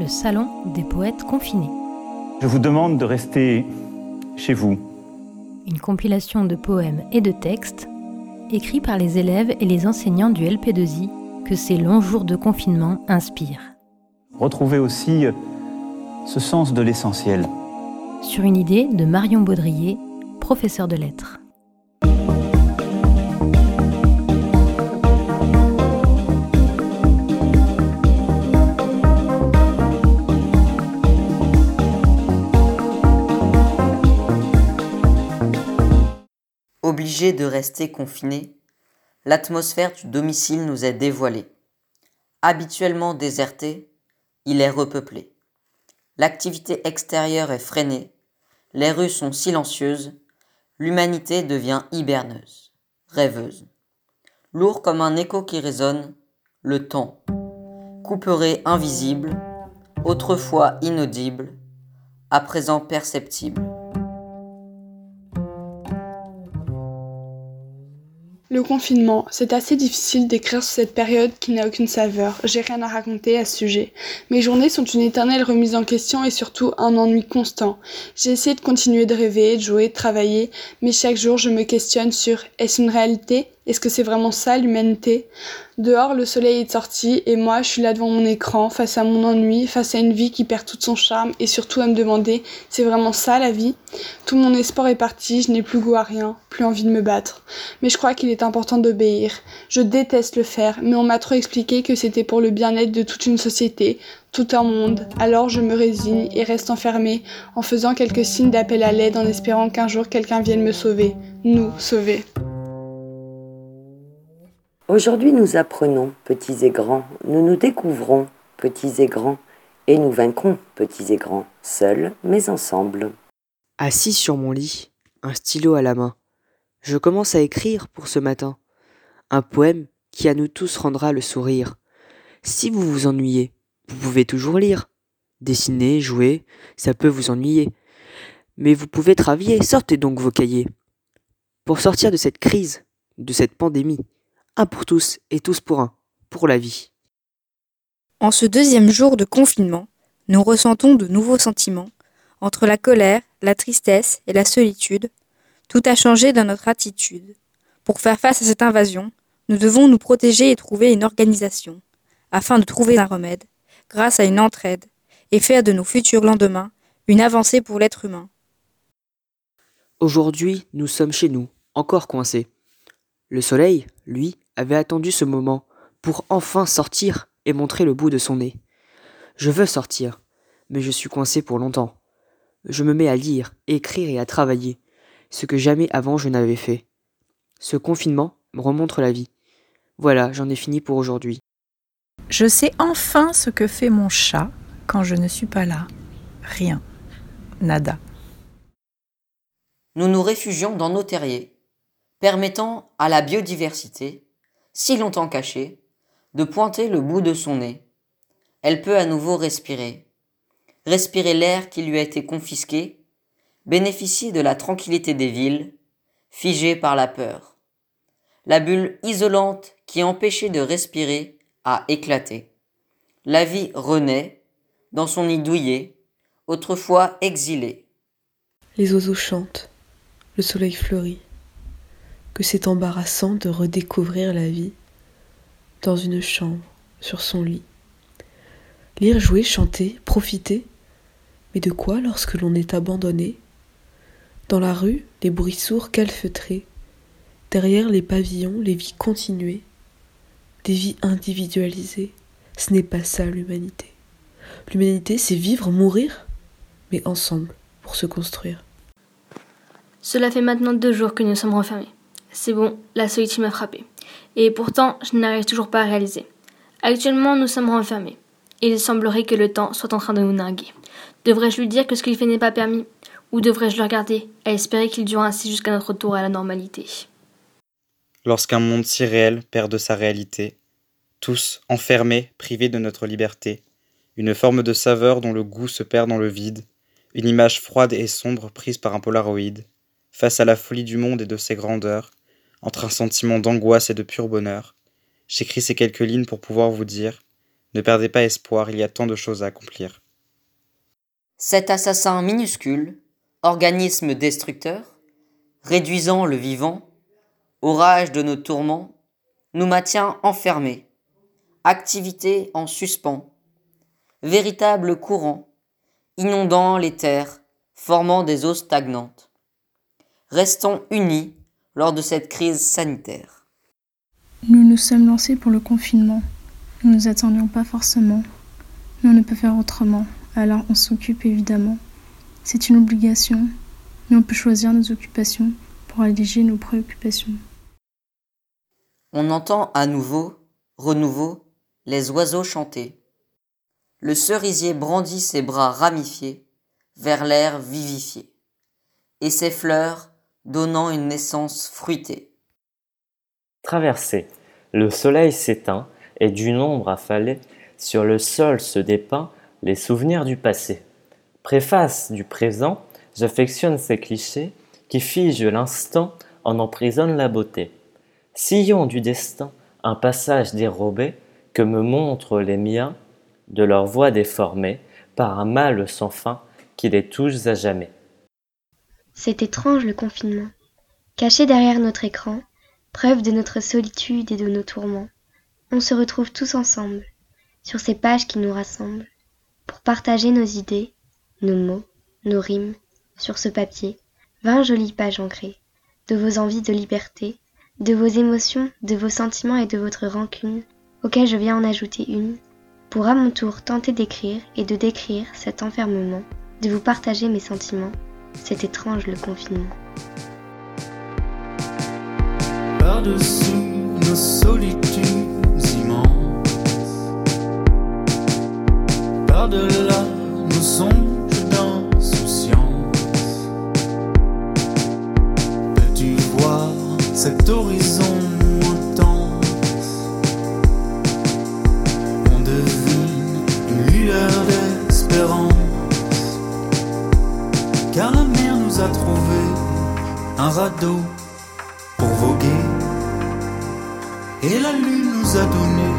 le salon des poètes confinés. Je vous demande de rester chez vous. Une compilation de poèmes et de textes écrits par les élèves et les enseignants du LP2I que ces longs jours de confinement inspirent. Retrouvez aussi ce sens de l'essentiel. Sur une idée de Marion Baudrier, professeur de lettres. Obligé de rester confiné, l'atmosphère du domicile nous est dévoilée. Habituellement déserté, il est repeuplé. L'activité extérieure est freinée, les rues sont silencieuses, l'humanité devient hiberneuse, rêveuse. Lourd comme un écho qui résonne, le temps, couperé invisible, autrefois inaudible, à présent perceptible. Le confinement, c'est assez difficile d'écrire sur cette période qui n'a aucune saveur. J'ai rien à raconter à ce sujet. Mes journées sont une éternelle remise en question et surtout un ennui constant. J'ai essayé de continuer de rêver, de jouer, de travailler, mais chaque jour je me questionne sur est-ce une réalité? Est-ce que c'est vraiment ça l'humanité? Dehors, le soleil est sorti et moi, je suis là devant mon écran, face à mon ennui, face à une vie qui perd tout son charme et surtout à me demander, c'est vraiment ça la vie? Tout mon espoir est parti, je n'ai plus goût à rien, plus envie de me battre. Mais je crois qu'il est important d'obéir. Je déteste le faire, mais on m'a trop expliqué que c'était pour le bien-être de toute une société, tout un monde. Alors je me résigne et reste enfermée en faisant quelques signes d'appel à l'aide en espérant qu'un jour quelqu'un vienne me sauver. Nous sauver. Aujourd'hui nous apprenons, petits et grands, nous nous découvrons, petits et grands, et nous vaincrons, petits et grands, seuls mais ensemble. Assis sur mon lit, un stylo à la main, je commence à écrire pour ce matin, un poème qui à nous tous rendra le sourire. Si vous vous ennuyez, vous pouvez toujours lire. Dessiner, jouer, ça peut vous ennuyer. Mais vous pouvez travailler, sortez donc vos cahiers. Pour sortir de cette crise, de cette pandémie, un pour tous et tous pour un, pour la vie. En ce deuxième jour de confinement, nous ressentons de nouveaux sentiments. Entre la colère, la tristesse et la solitude, tout a changé dans notre attitude. Pour faire face à cette invasion, nous devons nous protéger et trouver une organisation, afin de trouver un remède, grâce à une entraide, et faire de nos futurs lendemains une avancée pour l'être humain. Aujourd'hui, nous sommes chez nous, encore coincés. Le soleil, lui, avait attendu ce moment pour enfin sortir et montrer le bout de son nez. Je veux sortir, mais je suis coincé pour longtemps. Je me mets à lire, écrire et à travailler, ce que jamais avant je n'avais fait. Ce confinement me remontre la vie. Voilà, j'en ai fini pour aujourd'hui. Je sais enfin ce que fait mon chat quand je ne suis pas là. Rien. Nada. Nous nous réfugions dans nos terriers, permettant à la biodiversité si longtemps cachée, de pointer le bout de son nez. Elle peut à nouveau respirer. Respirer l'air qui lui a été confisqué, bénéficier de la tranquillité des villes, figée par la peur. La bulle isolante qui empêchait de respirer a éclaté. La vie renaît, dans son nid douillet, autrefois exilé. Les oiseaux chantent, le soleil fleurit que c'est embarrassant de redécouvrir la vie dans une chambre, sur son lit. Lire, jouer, chanter, profiter. Mais de quoi lorsque l'on est abandonné Dans la rue, les bruits sourds calfeutrés. Derrière les pavillons, les vies continuées. Des vies individualisées. Ce n'est pas ça l'humanité. L'humanité, c'est vivre, mourir, mais ensemble, pour se construire. Cela fait maintenant deux jours que nous sommes renfermés. C'est bon, la solitude m'a frappé. Et pourtant, je n'arrive toujours pas à réaliser. Actuellement, nous sommes renfermés. Il semblerait que le temps soit en train de nous narguer. Devrais-je lui dire que ce qu'il fait n'est pas permis? Ou devrais-je le regarder, à espérer qu'il dure ainsi jusqu'à notre retour à la normalité? Lorsqu'un monde si réel perd de sa réalité, tous enfermés, privés de notre liberté, une forme de saveur dont le goût se perd dans le vide, une image froide et sombre prise par un polaroïde, face à la folie du monde et de ses grandeurs, entre un sentiment d'angoisse et de pur bonheur, j'écris ces quelques lignes pour pouvoir vous dire Ne perdez pas espoir, il y a tant de choses à accomplir. Cet assassin minuscule, organisme destructeur, réduisant le vivant, orage de nos tourments, nous maintient enfermés, activité en suspens, véritable courant, inondant les terres, formant des eaux stagnantes. Restons unis lors de cette crise sanitaire. Nous nous sommes lancés pour le confinement. Nous ne nous attendions pas forcément, mais on ne peut faire autrement, alors on s'occupe évidemment. C'est une obligation, mais on peut choisir nos occupations pour alléger nos préoccupations. On entend à nouveau, renouveau, les oiseaux chanter. Le cerisier brandit ses bras ramifiés vers l'air vivifié, et ses fleurs donnant une naissance fruitée. Traversé, le soleil s'éteint et d'une ombre affalée sur le sol se dépeint les souvenirs du passé. Préface du présent, j'affectionne ces clichés qui figent l'instant en emprisonnent la beauté. Sillon du destin, un passage dérobé que me montrent les miens de leur voix déformée par un mal sans fin qui les touche à jamais. C'est étrange le confinement. Caché derrière notre écran, preuve de notre solitude et de nos tourments, on se retrouve tous ensemble, sur ces pages qui nous rassemblent, pour partager nos idées, nos mots, nos rimes, sur ce papier, vingt jolies pages ancrées, de vos envies de liberté, de vos émotions, de vos sentiments et de votre rancune, auxquels je viens en ajouter une, pour à mon tour tenter d'écrire et de décrire cet enfermement, de vous partager mes sentiments. C'est étrange le confinement. Par-dessus nos solitudes immenses, par-delà nos songes d'insouciance, peux-tu voir cet horizon pour voguer. Et la lune nous a donné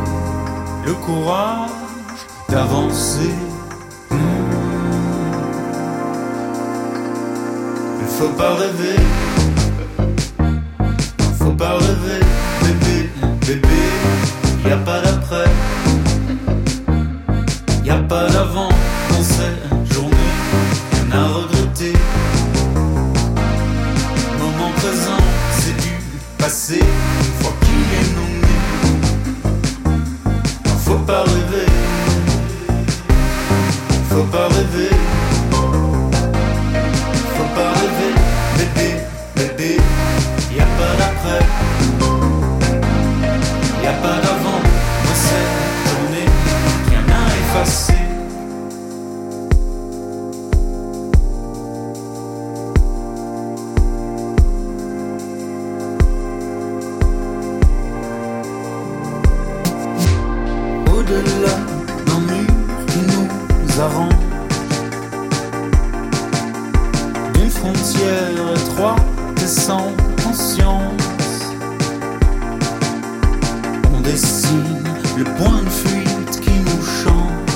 le courage d'avancer. Hmm. Il faut pas rêver, faut pas rêver, bébé, bébé. Y a pas d'après, y a pas d'avant dans cette Au-delà d'un mur qui nous arrange D'une frontière étroite et sans conscience. On dessine le point de fuite qui nous chante.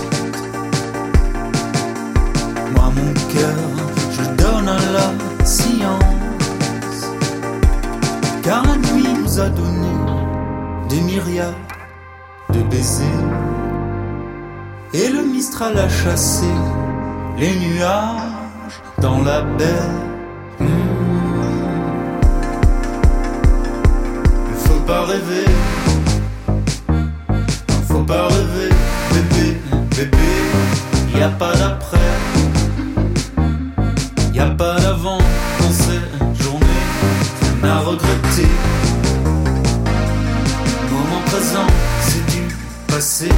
Moi mon cœur, je donne à la science. Car la nuit nous a donné des myriades de baisers Et le Mistral a chassé les nuages dans la baie. Hmm. Il faut pas rêver. Faut pas rêver. Bébé, bébé Y a pas d'après. Y a pas d'avant dans cette journée. Rien à regretter. Moment présent, c'est du passé.